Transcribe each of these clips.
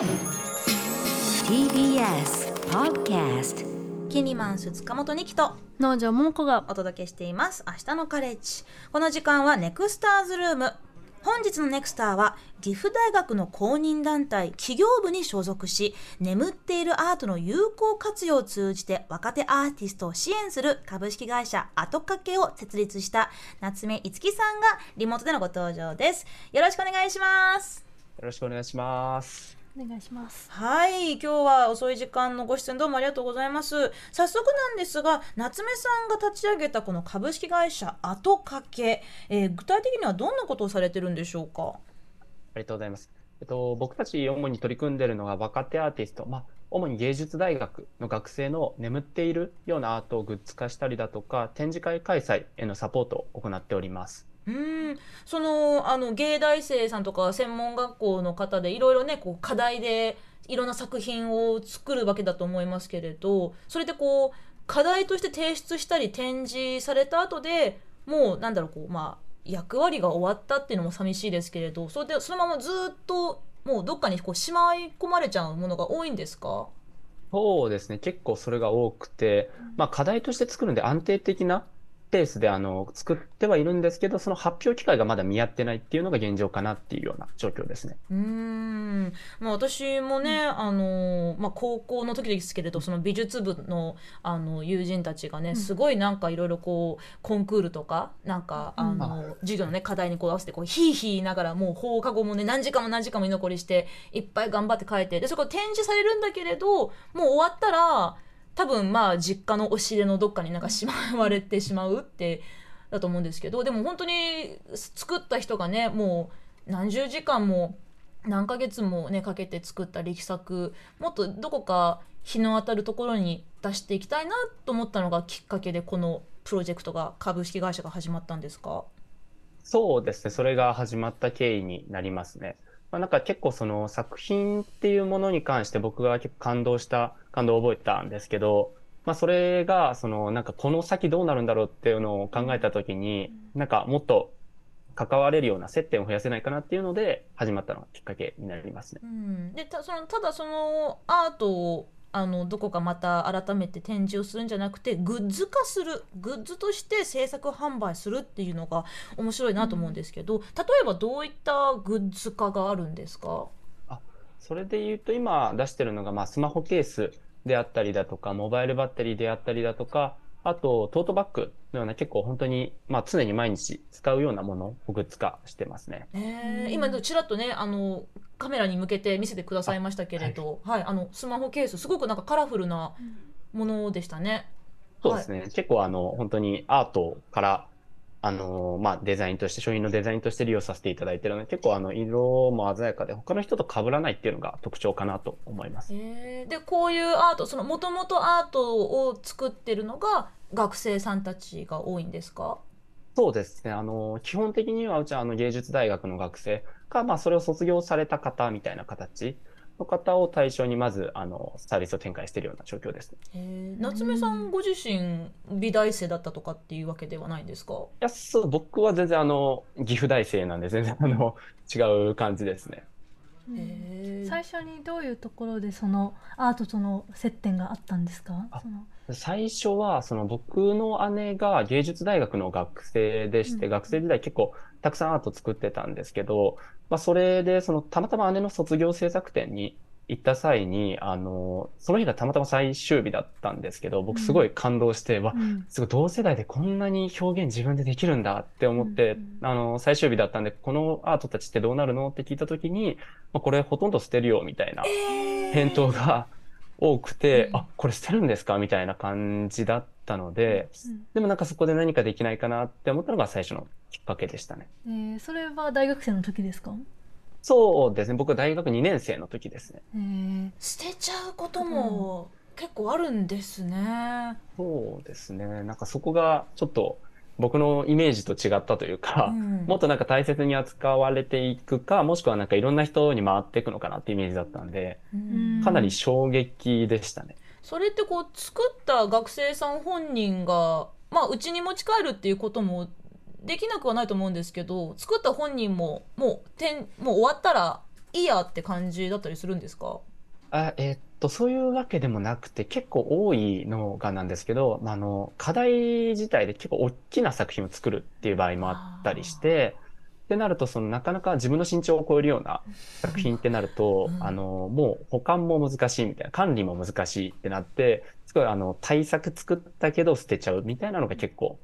TBS Podcast キニマンス塚本二木と農場桃子がお届けしています。明日のカレッジ。この時間はネクスターズルーム本日のネクスターは岐阜大学の公認団体企業部に所属し眠っているアートの有効活用を通じて若手アーティストを支援する株式会社後掛けを設立した夏目いつきさんがリモートでのご登場です。よろしくお願いします。よろしくお願いします。お願いします。はい。今日は遅い時間のご出演どうもありがとうございます。早速なんですが夏目さんが立ち上げたこの株式会社後掛け、えー具体的にはどんなことをされてるんでしょうか？ありがとうございます。えっと、僕たち主に取り組んでいるのが若手アーティスト、まあ、主に芸術大学の学生の眠っているようなアートをグッズ化したりだとか、展示会開催へのサポートを行っております。うーん。そのあの芸大生さんとか専門学校の方でいろいろねこう課題でいろんな作品を作るわけだと思いますけれどそれでこう課題として提出したり展示された後でもうなんだろうこうまあ役割が終わったっていうのも寂しいですけれどそれでそのままずっともうどっかにこうしまい込まれちゃうものが多いんですか？そうですね、結構それが多くて、まあ、課題として作るんで安定的なペースであの作ってはいるんですけど、その発表機会がまだ見合ってないっていうのが現状かなっていうような状況ですね。うーん。まあ、私もね、あのまあ、高校の時ですけれどその美術部のあの友人たちがね、すごいなんかいろいろこうコンクールとかなんかあの、授業の、ね、課題にこう合わせてこうヒーヒー言いながらもう放課後もね何時間も何時間も居残りしていっぱい頑張って書いてでそこ展示されるんだけれどもう終わったら多分まあ実家の押し入れのどっかになんかしまわれてしまうってだと思うんですけどでも本当に作った人がねもう何十時間も何ヶ月もねかけて作った力作もっとどこか日の当たるところに出していきたいなと思ったのがきっかけでこのプロジェクトが株式会社が始まったんですか？そうですね、それが始まった経緯になりますね。まあ、なんか結構その作品っていうものに関して僕が結構感動した、感動を覚えたんですけど、まあそれがそのなんかこの先どうなるんだろうっていうのを考えた時に、なんかもっと関われるような接点を増やせないかなっていうので始まったのがきっかけになりますね。う。ん、でたそのただそのアートをあのどこかまた改めて展示をするんじゃなくてグッズ化するグッズとして制作販売するっていうのが面白いなと思うんですけど、例えばどういったグッズ化があるんですか？それで言うと今出してるのがまあスマホケースであったりだとか、モバイルバッテリーであったりだとか、あとトートバッグのような結構本当にまあ常に毎日使うようなものをグッズ化してますね。えー、今ちらっとねあのカメラに向けて見せてくださいましたけれど、はいあのスマホケースすごくなんかカラフルなものでしたね。そうですね。結構あの本当にアートからあのまあデザインとして商品のデザインとして利用させていただいてるので結構あの色も鮮やかで他の人と被らないっていうのが特徴かなと思います。えーでこういうアートそのもともとアートを作ってるのが学生さんたちが多いんですか？そうですね。あの、基本的にはうちはあの芸術大学の学生か、まあそれを卒業された方みたいな形の方を対象にまずあのサービスを展開しているような状況です。ね。えー。夏目さんご自身美大生だったとかっていうわけではないんですか？いや、そう、僕は全然あの、岐阜大生なんで全然あの、違う感じですね。最初にどういうところでそのアートとの接点があったんですか？最初は、その僕の姉が芸術大学の学生でして、うん。学生時代結構たくさんアート作ってたんですけど、まあそれで、そのたまたま姉の卒業制作展に行った際に、あの、その日がたまたま最終日だったんですけど、僕すごい感動して、わ、うん。すごい同世代でこんなに表現自分でできるんだって思って、うんあの、最終日だったんで、このアートたちってどうなるのって聞いたときに、まあ、これほとんど捨てるよみたいな返答が多くて、うん。あ、これ捨てるんですかみたいな感じだったので、うんでもなんかそこで何かできないかなって思ったのが最初のきっかけでしたね。えーそれは大学生の時ですか？そうですね。僕は大学2年生の時ですね。えー捨てちゃうことも結構あるんですね。そうですね。なんかそこがちょっと僕のイメージと違ったというか、うんもっとなんか大切に扱われていくか、もしくはなんかいろんな人に回っていくのかなってイメージだったんで、うんかなり衝撃でしたね。それってこう作った学生さん本人がまあうちに持ち帰るっていうこともできなくはないと思うんですけど作った本人ももう点もう終わったらいいやって感じだったりするんですか？あ、えーっと、そういうわけでもなくて、結構多いのがなんですけど、まあ、あの、課題自体で結構大きな作品を作るっていう場合もあったりして、ってなると、そのなかなか自分の身長を超えるような作品ってなると、うん。あの、もう保管も難しいみたいな、管理も難しいってなって、すごいあの、対策作ったけど捨てちゃうみたいなのが結構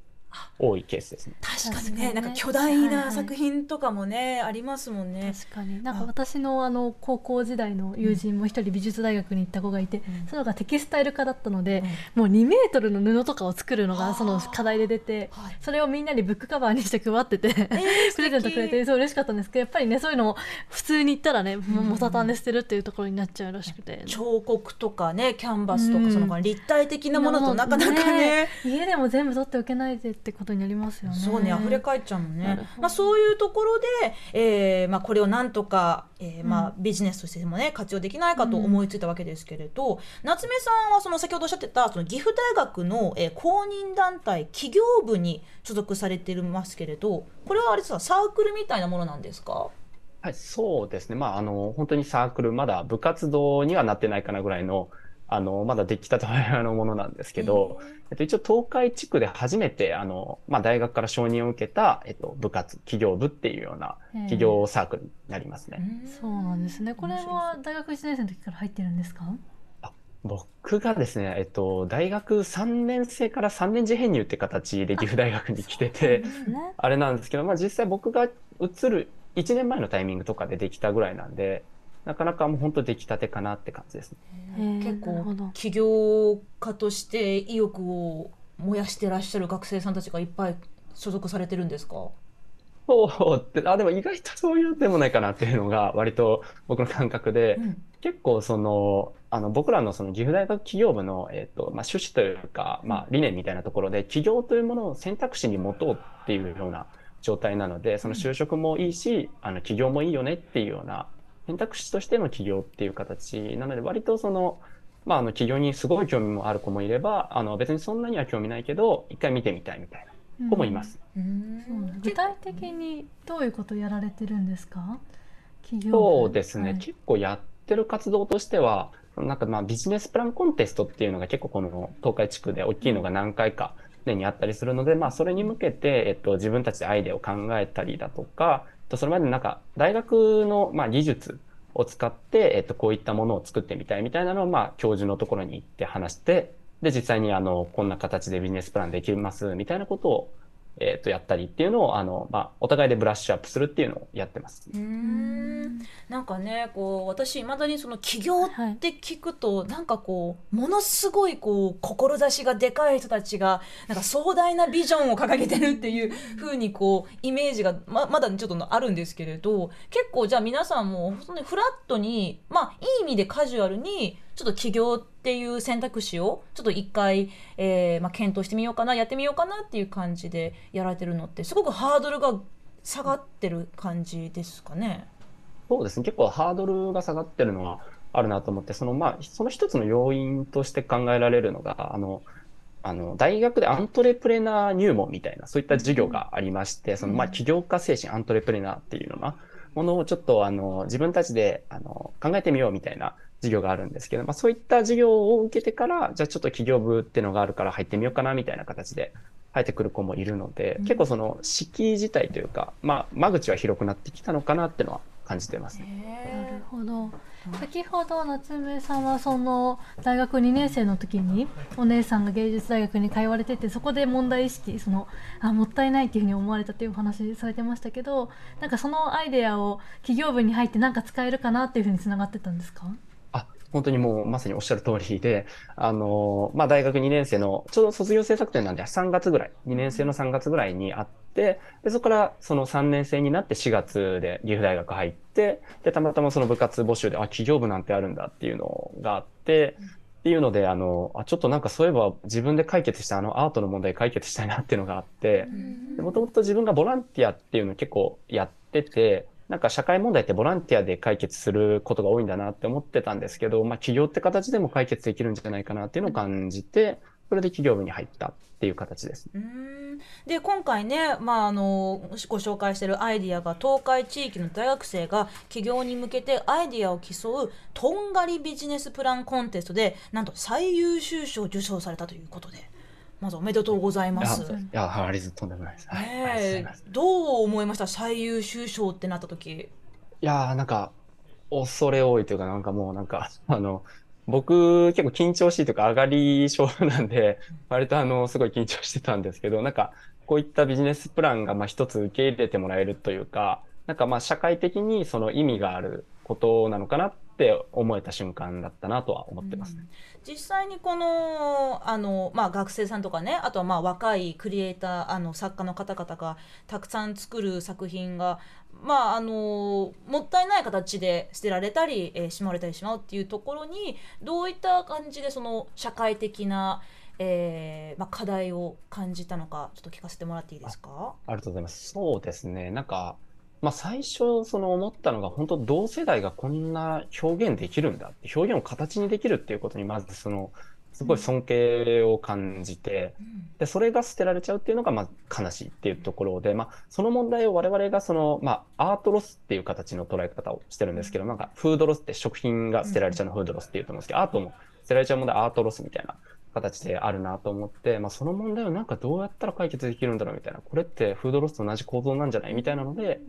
多いケースですね。確かにねね。なんか巨大はいはない作品とかもね、ありますもんね。確かに。なんか私のあの高校時代の友人も一人美術大学に行った子がいて、ん。その子がテキスタイル科だったので、もう2メートルの布とかを作るのはあがその課題で出てはい。それをみんなにブックカバーにして配ってて、えー プレゼントくれてそう嬉しかったんですけどやっぱりねそういうのも普通に言ったらねもうもたたんで捨てるっていうところになっちゃうらしくて。彫刻とかねキャンバスとか、うん。その立体的なものとなかなかね。家でも全部取っておけないでってことになりますよね。そうね溢れ返っちゃうもんね。まあ、そういうところで、えーまあ、これをなんとか、えーまあうビジネスとしてもね活用できないかと思いついたわけですけれど、夏目さんはその先ほどおっしゃってたその岐阜大学の、えー公認団体企業部に所属されていますけれどこれはあれですかサークルみたいなものなんですか？はい、そうですね。まあ、あの、本当にサークル、まだ部活動にはなってないかなぐらいの、あの、まだできたてほやのものなんですけど、えっと、一応東海地区で初めて、あの、まあ、大学から承認を受けた、えっと、部活、企業部っていうような企業サークルになりますね。そうなんですね。これは大学1年生の時から入ってるんですか？僕がですね、えっと、大学3年生から3年次編入って形で岐阜大学に来てて、ですね。あれなんですけど、まあ、実際僕が移る1年前のタイミングとかでできたぐらいなんで、なかなかもう本当出来たてかなって感じですね。結構起業家として意欲を燃やしてらっしゃる学生さんたちがいっぱい所属されてるんですか？そうって、あ、でも意外とそういうでもないかなっていうのが割と僕の感覚で、うん。結構その、あの僕らのその岐阜大学企業部の、えっと、まあ、趣旨というか、まあ、理念みたいなところで、起業というものを選択肢に持とうっていうような状態なので、その就職もいいし、あの、起業もいいよねっていうような選択肢としての起業っていう形。なので、割とその、まあ、あの、起業にすごい興味もある子もいれば、あの、別にそんなには興味ないけど、一回見てみたいみたいな子もいます。うん。具体的にどういうことをやられてるんですか？企業部。そうですね、はい。結構やってる活動としては、なんかまあビジネスプランコンテストっていうのが結構この東海地区で大きいのが何回か年にあったりするので、まあそれに向けて、えっと、自分たちでアイデアを考えたりだとか、とそれまでなんか大学のまあ技術を使って、えっと、こういったものを作ってみたいみたいなのをまあ教授のところに行って話して、で、実際にあの、こんな形でビジネスプランできますみたいなことを、えっと、やったりっていうのを、あの、まあ、お互いでブラッシュアップするっていうのをやってます。うんなんかねこう私いまだにその起業って聞くと、なんかこうものすごいこう志がでかい人たちがなんか壮大なビジョンを掲げてるっていう風にこうイメージがままだちょっとあるんですけれど結構じゃあ皆さんも本当にフラットにまあいい意味でカジュアルにちょっと起業っていう選択肢をちょっと一回、えーまあ、検討してみようかなやってみようかなっていう感じでやられてるのってすごくハードルが下がってる感じですかね？そうですね。結構ハードルが下がってるのはあるなと思って、そのまあ、その一つの要因として考えられるのが、あの、あの、大学でアントレプレナー入門みたいな、そういった授業がありまして、そのまあ、起業家精神アントレプレナーっていうのなものをちょっとあの、自分たちであの考えてみようみたいな授業があるんですけど、まあ、そういった授業を受けてから、じゃあちょっと起業部っていうのがあるから入ってみようかなみたいな形で入ってくる子もいるので、うん結構その敷居自体というか、まあ、間口は広くなってきたのかなっていうのは感じてますね。なるほど。先ほど夏目さんはその大学2年生の時にお姉さんが芸術大学に通われててそこで問題意識そのあもったいないっていうふうに思われたっていうお話されてましたけどなんかそのアイデアを企業部に入ってなんか使えるかなっていうふうにつながってたんですか？あ、本当にもうまさにおっしゃる通りで、あの、まあ、大学2年生の、ちょうど卒業制作展なんで3月ぐらい、2年生の3月ぐらいにあって、で、そこからその3年生になって4月で岐阜大学入って、で、たまたまその部活募集で、あ、企業部なんてあるんだっていうのがあって、っていうので、あの、あ、ちょっとなんかそういえば自分で解決したあのアートの問題解決したいなっていうのがあって、もともと自分がボランティアっていうのを結構やってて、なんか社会問題ってボランティアで解決することが多いんだなって思ってたんですけど、まあ企業って形でも解決できるんじゃないかなっていうのを感じて、それで企業部に入ったっていう形です。うーんで今回ね、まあ、あのご紹介しているアイディアが東海地域の大学生が起業に向けてアイディアを競うとんがりビジネスプランコンテストでなんと最優秀賞を受賞されたということでまずおめでとうございます。いや、ありがとんでもない。です。どう思いました？最優秀賞ってなった時。いやーなんか恐れ多いというかなんかもうなんか あの僕結構緊張しいというか上がり症なんで割とあのすごい緊張してたんですけどなんかこういったビジネスプランがまあ一つ受け入れてもらえるというかなんかまあ社会的にその意味があることなのかなって思えた瞬間だったなとは思ってますね。実際にこのあの、まあ、学生さんとかねあとはまあ若いクリエイターあの作家の方々がたくさん作る作品が、まあ、あのもったいない形で捨てられたり、えーしまわれたりしまうっていうところにどういった感じでその社会的な、えーまあ、課題を感じたのかちょっと聞かせてもらっていいですか？ありがとうございます。そうですね。なんか、まあ最初その思ったのが本当同世代がこんな表現できるんだって表現を形にできるっていうことにまずそのすごい尊敬を感じて、で、それが捨てられちゃうっていうのがまあ悲しいっていうところで、まあその問題を我々がその、まあアートロスっていう形の捉え方をしてるんですけど、なんかフードロスって食品が捨てられちゃうのフードロスっていうと思うんですけど、アートも捨てられちゃう問題アートロスみたいな形であるなと思って、まあ、その問題をなんかどうやったら解決できるんだろうみたいな、これってフードロスと同じ構造なんじゃないみたいなので、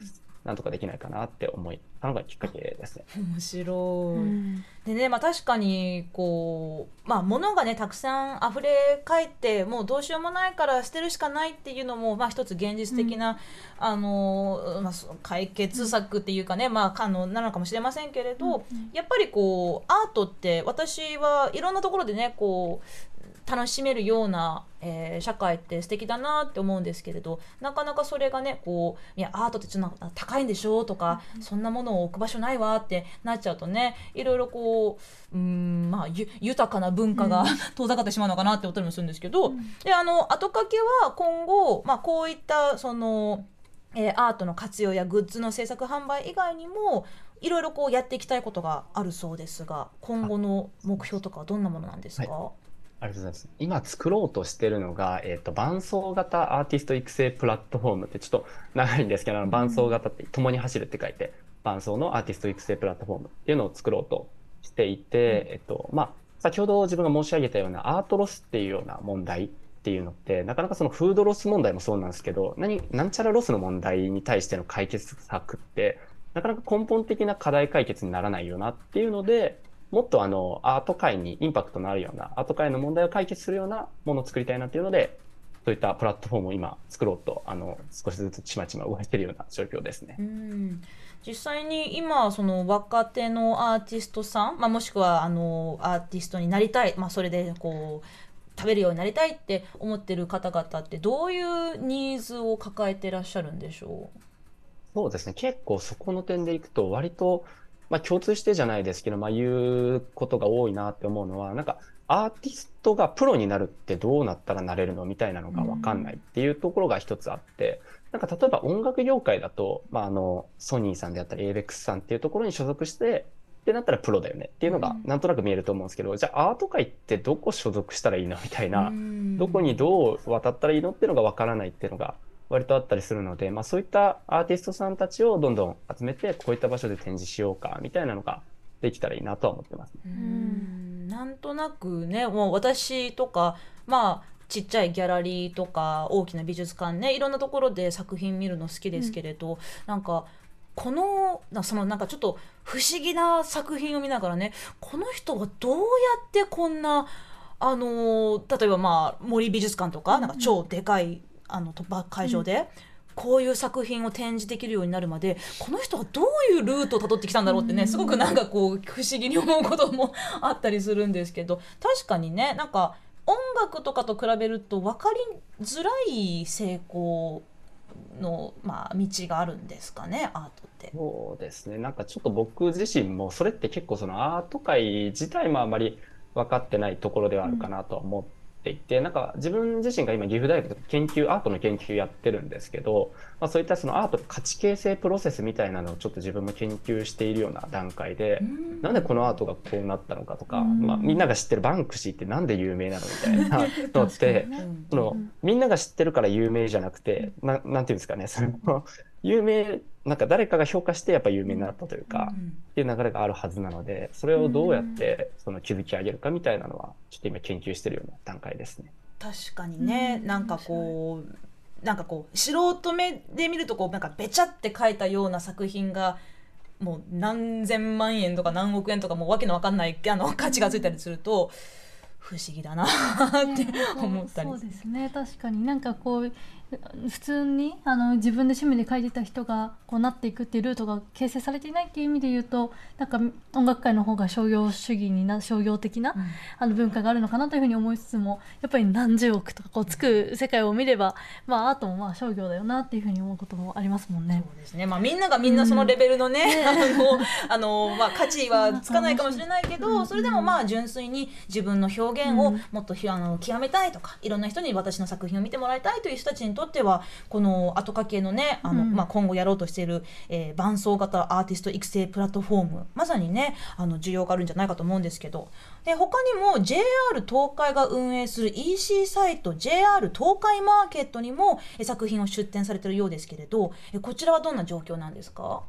なんとかできないかなって思ったのがきっかけですね。面白い、うん。でね、まあ、確かにこう、まあ、物がねたくさん溢れ返ってもうどうしようもないから捨てるしかないっていうのも、まあ、一つ現実的な、あのまあ、そ解決策っていうかね、まあ、あのなのかもしれませんけれど、やっぱりこうアートって私はいろんなところでねこう楽しめるような、えー社会って素敵だなって思うんですけれどなかなかそれがねこういやアートってちょっと高いんでしょとか、そんなものを置く場所ないわってなっちゃうとねいろいろこううーんまあゆ豊かな文化が 遠ざかってしまうのかなって思ったりもするんですけど、であの後掛けは今後、まあ、こういったその、えーアートの活用やグッズの制作販売以外にもいろいろこうやっていきたいことがあるそうですが今後の目標とかはどんなものなんですか、はありがとうございます。今作ろうとしてるのが、えっ、と、伴走型アーティスト育成プラットフォームってちょっと長いんですけど、あの伴走型って共に走るって書いて、伴走のアーティスト育成プラットフォームっていうのを作ろうとしていて、えっと、まあ、先ほど自分が申し上げたようなアートロスっていうような問題っていうのって、なかなかそのフードロス問題もそうなんですけど、何、なんちゃらロスの問題に対しての解決策って、なかなか根本的な課題解決にならないよなっていうので、もっとあのアート界にインパクトのあるような、アート界の問題を解決するようなものを作りたいなっていうので、そういったプラットフォームを今作ろうと、あの、少しずつちまちま動いてるような状況ですねう。ん実際に今その若手のアーティストさん、まあ、もしくはあのアーティストになりたい、まあ、それでこう食べるようになりたいって思ってる方々ってどういうニーズを抱えてらっしゃるんでしょそうですね。結構そこの点でいくと、割と、まあ共通してじゃないですけど、まあ言うことが多いなって思うのは、なんかアーティストがプロになるってどうなったらなれるのみたいなのがわかんないっていうところが一つあって、なんか例えば音楽業界だと、まああの、ソニーさんであったり、ABEX さんっていうところに所属して、ってなったらプロだよねっていうのがなんとなく見えると思うんですけど、じゃあアート界ってどこ所属したらいいのみたいうな、うん。どこにどう渡ったらいいのっていうのがわからないっていうのが割とあったりするので、まあそういったアーティストさんたちをどんどん集めて、こういった場所で展示しようか、みたいなのができたらいいなとは思ってます。うんなんとなくねもう私とかまあちっちゃいギャラリーとか大きな美術館ねいろんなところで作品見るの好きですけれど、なんかこのなそのなんかちょっと不思議な作品を見ながらねこの人はどうやってこんなあの例えばまあ森美術館とかなんか超でかいあの突破会場で。こういう作品を展示できるようになるまでこの人はどういうルートをたどってきたんだろうってねすごくなんかこう不思議に思うこともあったりするんですけど確かにねなんか音楽とかと比べると分かりづらい成功の、まあ、道があるんですかねアートって。そうですね。なんかちょっと僕自身も、それって結構そのアート界自体もあまり分かってないところではあるかなとは思ってっていて、なんか自分自身が今岐阜大学で研究、アートの研究やってるんですけど、まあ、そういったそのアートの価値形成プロセスみたいなのをちょっと自分も研究しているような段階で、なんでこのアートがこうなったのかとか、まあ、みんなが知ってるバンクシーってなんで有名なのみたいな のって、そのみんなが知ってるから有名じゃなくて、ななんていうんですかね、その有名、なんか誰かが評価してやっぱ有名になったというか、っていう流れがあるはずなので、それをどうやってその築き上げるかみたいなのは、ちょっと今研究してるような段階ですね。確かにね、うん。なんかこうなんかこう素人目で見るとこうなんかべちゃって描いたような作品がもう何千万円とか何億円とかもうわけのわかんないあの価値がついたりすると不思議だなって思ったり。そうですね。確かに。なんかこう普通にあの自分で趣味で書いてた人がこうなっていくっていうルートが形成されていないっていう意味で言うとなんか音楽界の方が商業主義にな商業的な、あの文化があるのかなというふうに思いつつもやっぱり何十億とかこうつく世界を見れば、まあ、アートもまあ商業だよなっていうふうに思うこともありますもんね。そうですね、まあ、みんながみんなそのレベルのね、あのあの、まあ、価値はつかないかもしれないけど、それでもまあ純粋に自分の表現をもっとひあの極めたいとかいろんな人に私の作品を見てもらいたいという人たちにとってはこの後掛けのねあの、うん。まあ、今後やろうとしている、えー伴奏型アーティスト育成プラットフォームまさにねあの需要があるんじゃないかと思うんですけどで他にも JR 東海が運営する EC サイト JR 東海マーケットにもえ作品を出展されているようですけれどえこちらはどんな状況なんですか？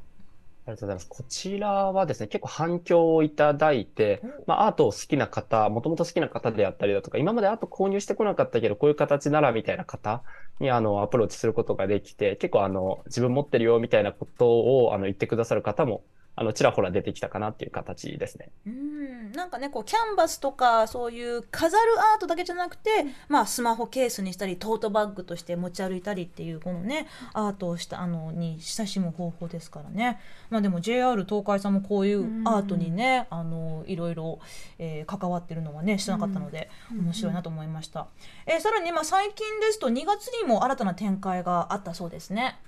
ありがとうございます。こちらはですね、結構反響をいただいて、まあ、アートを好きな方、もともと好きな方であったりだとか、今までアート購入してこなかったけど、こういう形ならみたいな方に、あの、アプローチすることができて、結構、あの、自分持ってるよみたいなことを、あの、言ってくださる方も、あの、ちらほら出てきたかなっていう形ですね。うん。なんかねこうキャンバスとかそういう飾るアートだけじゃなくて、まあ、スマホケースにしたりトートバッグとして持ち歩いたりっていうこのねアートをしたあのに親しむ方法ですからね、まあ、でも JR 東海さんもこういうアートにね、あのいろいろ、えー関わってるのはね知らなかったので、面白いなと思いました、えーさらにまあ最近ですと2月にも新たな展開があったそうですね。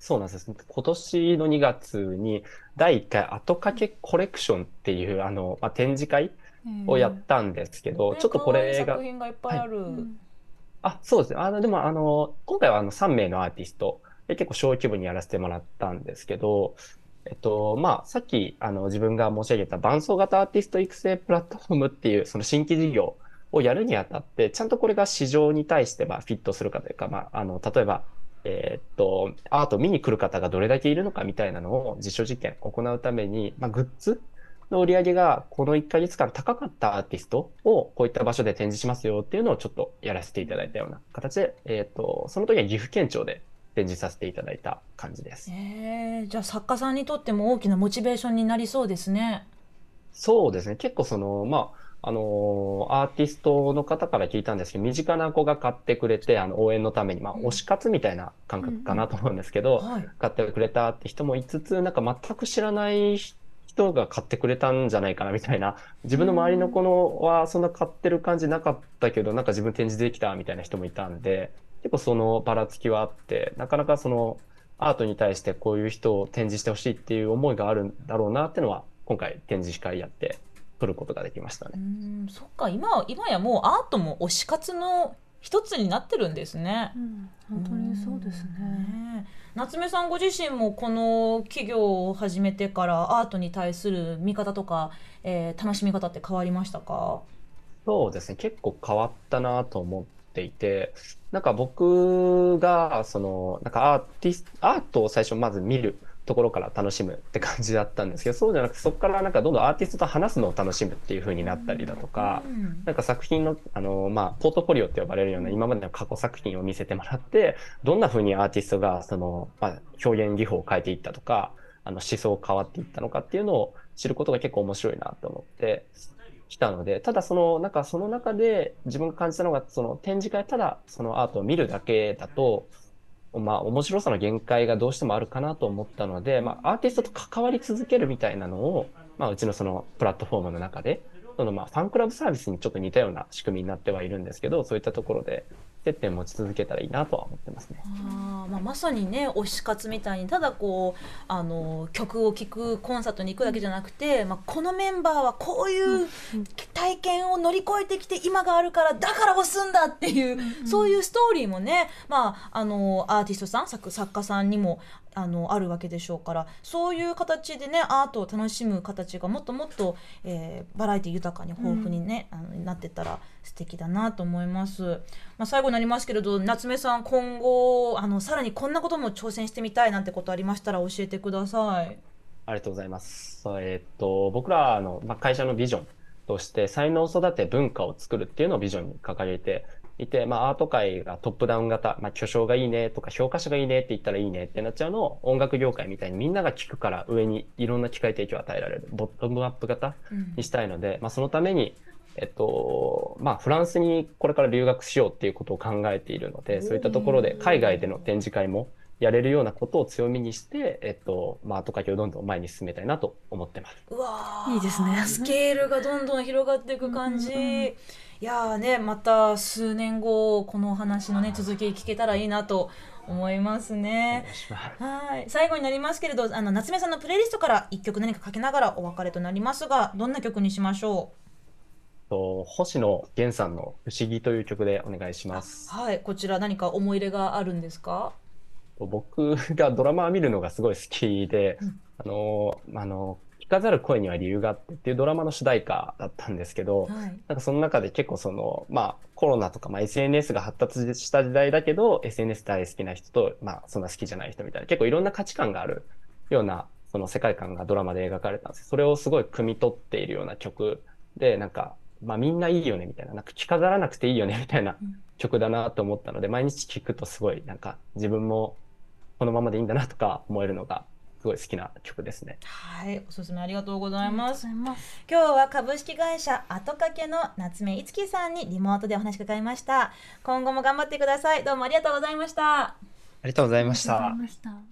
あ、そうなんです。今年の2月に、第1回後掛けコレクションっていう、あの、まあ、展示会をやったんですけど、ねちょっとこれが作、品がいっぱいある、あ、そうですね。あの、でも、あの、今回はあの3名のアーティストで結構小規模にやらせてもらったんですけど、えっと、まあ、さっき、あの、自分が申し上げた伴奏型アーティスト育成プラットフォームっていう、その新規事業をやるにあたって、ちゃんとこれが市場に対して、まあ、フィットするかというか、まあ、あの、例えば、えーっと、アートを見に来る方がどれだけいるのかみたいなのを実証実験行うために、まあ、グッズの売り上げがこの1ヶ月間高かったアーティストをこういった場所で展示しますよっていうのをちょっとやらせていただいたような形で、えーっと、その時は岐阜県庁で展示させていただいた感じです。えー、じゃあ作家さんにとっても大きなモチベーションになりそうですね。そうですね。結構その、まあ、あのーアーティストの方から聞いたんですけど、身近な子が買ってくれて、あの、応援のために、まあ、推し活みたいな感覚かなと思うんですけど、はい。買ってくれたって人もいつつ、なんか全く知らない人が買ってくれたんじゃないかなみたいな、自分の周りの子のはそんな買ってる感じなかったけど、なんか自分展示できたみたいな人もいたんで、結構そのばらつきはあって、なかなかそのアートに対してこういう人を展示してほしいっていう思いがあるんだろうなっていうのは、今回展示会やって取ることができましたうね。ん、そっか、今、今やもうアートも推し活の一つになってるんですね。うん本当にそうですね。ねえ夏目さんご自身もこの企業を始めてからアートに対する見方とか、えー楽しみ方って変わりましたか？そうですね。結構変わったなと思っていて、なんか僕が、その、なんかアーティスアートを最初まず見るところから楽しむって感じだったんですけど、そうじゃなくて、そこからなんかどんどんアーティストと話すのを楽しむっていう風になったりだとか、うん。なんか作品の、あの、まあ、ポートフォリオって呼ばれるような今までの過去作品を見せてもらって、どんな風にアーティストが、その、まあ、表現技法を変えていったとか、あの、思想変わっていったのかっていうのを知ることが結構面白いなと思ってきたので、ただその、なんかその中で自分が感じたのが、その展示会ただそのアートを見るだけだと、まあ、面白さの限界がどうしてもあるかなと思ったので、まあ、アーティストと関わり続けるみたいなのを、まあ、うちのそのプラットフォームの中で、そのまあファンクラブサービスにちょっと似たような仕組みになってはいるんですけど、そういったところで接点を持ち続けたらいいなとは思ってますね。あーまあ、まさにね推し活みたいにただこうあの曲を聴くコンサートに行くだけじゃなくて、まあ、このメンバーはこういう体験を乗り越えてきて今があるからだから押すんだっていう、そういうストーリーもね、まあ、あのアーティストさん作作家さんにもあのあるわけでしょうからそういう形でねアートを楽しむ形がもっともっと、えーバラエティ豊かに豊富にね、あのなってったら素敵だなと思います。まあ、最後になりますけれど夏目さん今後あのさらにこんなことも挑戦してみたいなんてことありましたら教えてください。ありがとうございます。えーっと、僕らの、まあ、会社のビジョンとして、才能を育て文化を作るっていうのをビジョンに掲げていて、まあ、アート界がトップダウン型、まあ、巨匠がいいねとか評価者がいいねって言ったらいいねってなっちゃうのを、音楽業界みたいにみんなが聞くから上にいろんな機会提供を与えられる、ボトムアップ型うんにしたいので、まあ、そのために、えっと、まあ、フランスにこれから留学しようっていうことを考えているので、そういったところで海外での展示会もやれるようなことを強みにして、えっと、まあ、アート会をどんどん前に進めたいなと思ってます。うわー。いいですね。スケールがどんどん広がっていく感じ、うんうんうん。いやーねまた数年後このお話のね続き聞けたらいいなと思いますおね願いします。はい。最後になりますけれどあの夏目さんのプレイリストから一曲何かかけながらお別れとなりますがどんな曲にしましょと星野源さんの不思議という曲でお願いします。う。はいこちら何か思い入れがあるんですか？僕がドラマを見るのがすごい好きで、うん。あの、あの、聞かざる声には理由があってっていうドラマの主題歌だったんですけど、はい。なんかその中で結構その、まあコロナとか、まあ、SNS が発達した時代だけど、SNS 大好きな人と、まあそんな好きじゃない人みたいな、結構いろんな価値観があるような、その世界観がドラマで描かれたんです。よそれをすごい汲み取っているような曲で、なんか、まあみんないいよねみたいな、なんか着飾らなくていいよねみたいなうん。曲だなと思ったので、毎日聴くとすごいなんか自分もこのままでいいんだなとか思えるのがすごい好きな曲ですね。はい。おすすめありがとうございます。ます。今日は株式会社後掛けの夏目いつきさんにリモートでお話伺いました。今後も頑張ってください。どうもありがとうございました。ありがとうございましありがとうございました